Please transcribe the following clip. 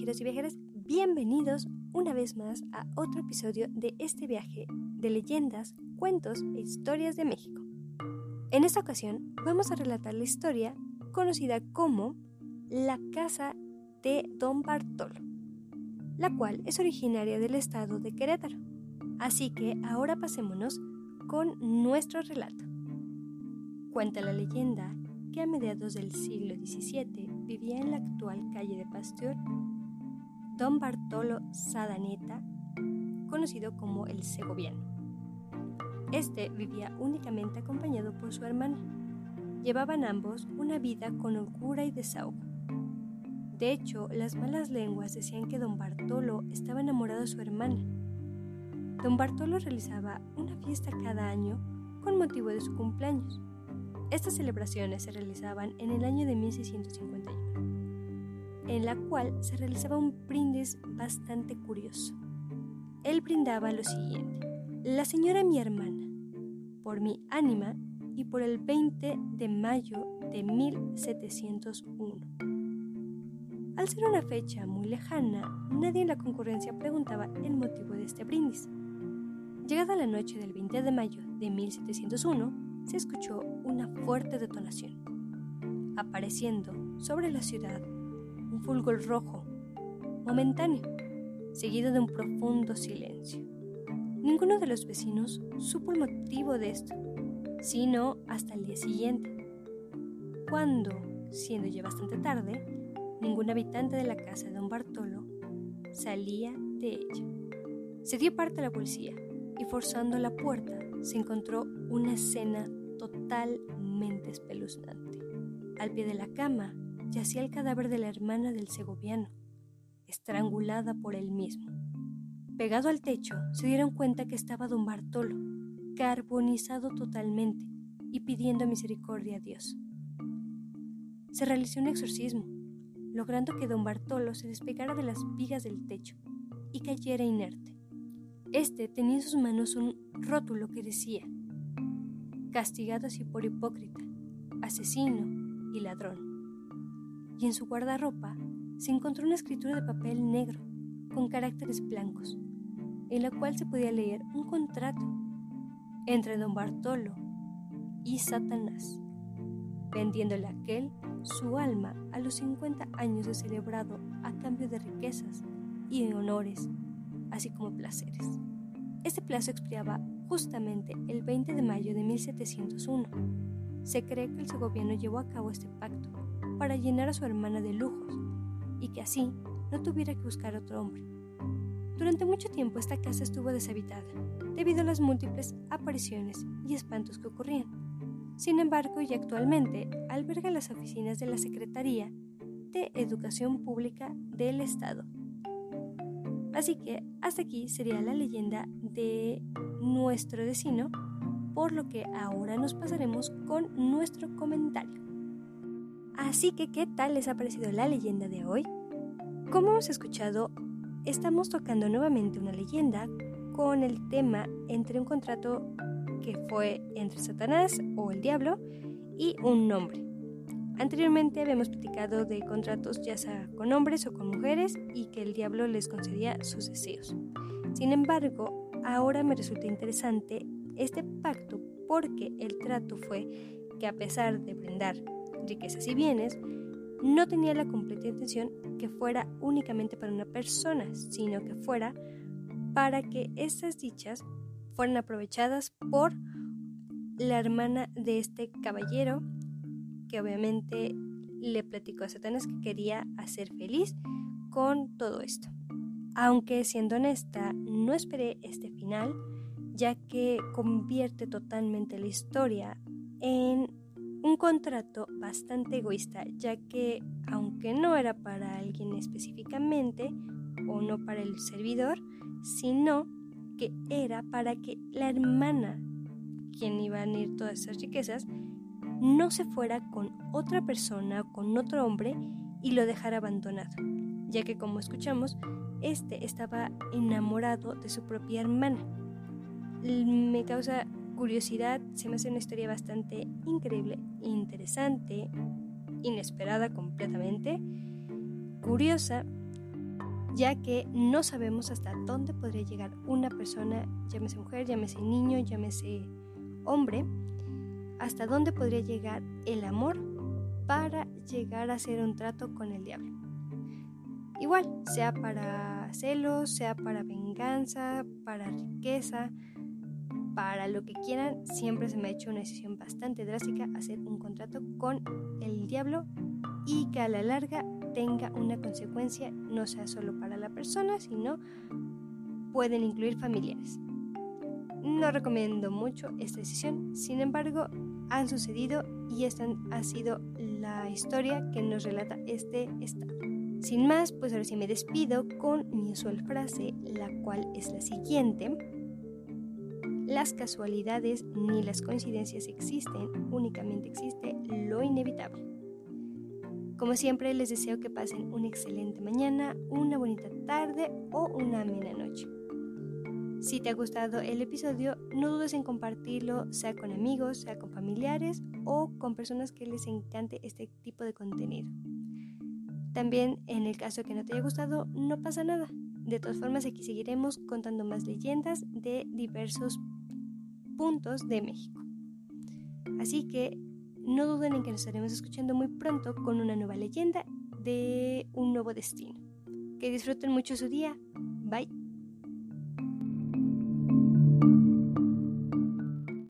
viajeros y viajeras, bienvenidos una vez más a otro episodio de este viaje de leyendas, cuentos e historias de México. En esta ocasión vamos a relatar la historia conocida como la Casa de Don Bartolo, la cual es originaria del estado de Querétaro. Así que ahora pasémonos con nuestro relato. Cuenta la leyenda que a mediados del siglo XVII vivía en la actual calle de Pasteur don Bartolo Sadaneta, conocido como el Segoviano. Este vivía únicamente acompañado por su hermana. Llevaban ambos una vida con holgura y desahogo. De hecho, las malas lenguas decían que don Bartolo estaba enamorado de su hermana. Don Bartolo realizaba una fiesta cada año con motivo de su cumpleaños estas celebraciones se realizaban en el año de 1651, en la cual se realizaba un brindis bastante curioso. Él brindaba lo siguiente, la señora mi hermana, por mi ánima y por el 20 de mayo de 1701. Al ser una fecha muy lejana, nadie en la concurrencia preguntaba el motivo de este brindis. Llegada la noche del 20 de mayo de 1701, se escuchó una fuerte detonación, apareciendo sobre la ciudad un fulgor rojo, momentáneo, seguido de un profundo silencio. Ninguno de los vecinos supo el motivo de esto, sino hasta el día siguiente, cuando, siendo ya bastante tarde, ningún habitante de la casa de don Bartolo salía de ella. Se dio parte a la policía y forzando la puerta se encontró una escena totalmente espeluznante. Al pie de la cama yacía el cadáver de la hermana del segoviano, estrangulada por él mismo. Pegado al techo, se dieron cuenta que estaba don Bartolo, carbonizado totalmente y pidiendo misericordia a Dios. Se realizó un exorcismo, logrando que don Bartolo se despegara de las vigas del techo y cayera inerte. Este tenía en sus manos un rótulo que decía, castigado así por hipócrita, asesino y ladrón. Y en su guardarropa se encontró una escritura de papel negro con caracteres blancos, en la cual se podía leer un contrato entre don Bartolo y Satanás, vendiéndole a aquel su alma a los 50 años de celebrado a cambio de riquezas y honores, así como placeres. Este plazo expiraba justamente el 20 de mayo de 1701. Se cree que el segoviano llevó a cabo este pacto para llenar a su hermana de lujos y que así no tuviera que buscar otro hombre. Durante mucho tiempo esta casa estuvo deshabitada debido a las múltiples apariciones y espantos que ocurrían. Sin embargo, y actualmente alberga las oficinas de la Secretaría de Educación Pública del Estado. Así que hasta aquí sería la leyenda de nuestro vecino, por lo que ahora nos pasaremos con nuestro comentario. Así que, ¿qué tal les ha parecido la leyenda de hoy? Como hemos escuchado, estamos tocando nuevamente una leyenda con el tema entre un contrato que fue entre Satanás o el diablo y un nombre. Anteriormente habíamos platicado de contratos ya sea con hombres o con mujeres y que el diablo les concedía sus deseos. Sin embargo, ahora me resulta interesante este pacto porque el trato fue que a pesar de brindar riquezas y bienes, no tenía la completa intención que fuera únicamente para una persona, sino que fuera para que estas dichas fueran aprovechadas por la hermana de este caballero, que obviamente le platicó a Satanás que quería hacer feliz con todo esto. Aunque siendo honesta, no esperé este final, ya que convierte totalmente la historia en un contrato bastante egoísta, ya que aunque no era para alguien específicamente o no para el servidor, sino que era para que la hermana, quien iba a ir todas esas riquezas, no se fuera con otra persona o con otro hombre y lo dejara abandonado, ya que como escuchamos, este estaba enamorado de su propia hermana. Me causa curiosidad, se me hace una historia bastante increíble, interesante, inesperada completamente, curiosa ya que no sabemos hasta dónde podría llegar una persona, llámese mujer, llámese niño, llámese hombre, hasta dónde podría llegar el amor para llegar a hacer un trato con el diablo. Igual, sea para celos, sea para venganza, para riqueza, para lo que quieran, siempre se me ha hecho una decisión bastante drástica hacer un contrato con el diablo y que a la larga tenga una consecuencia no sea solo para la persona, sino pueden incluir familiares. No recomiendo mucho esta decisión, sin embargo, han sucedido y esta ha sido la historia que nos relata este estado. Sin más, pues ahora sí me despido con mi usual frase, la cual es la siguiente. Las casualidades ni las coincidencias existen, únicamente existe lo inevitable. Como siempre, les deseo que pasen una excelente mañana, una bonita tarde o una amena noche. Si te ha gustado el episodio, no dudes en compartirlo, sea con amigos, sea con familiares o con personas que les encante este tipo de contenido. También, en el caso que no te haya gustado, no pasa nada. De todas formas, aquí seguiremos contando más leyendas de diversos puntos de México. Así que no duden en que nos estaremos escuchando muy pronto con una nueva leyenda de un nuevo destino. Que disfruten mucho su día. Bye.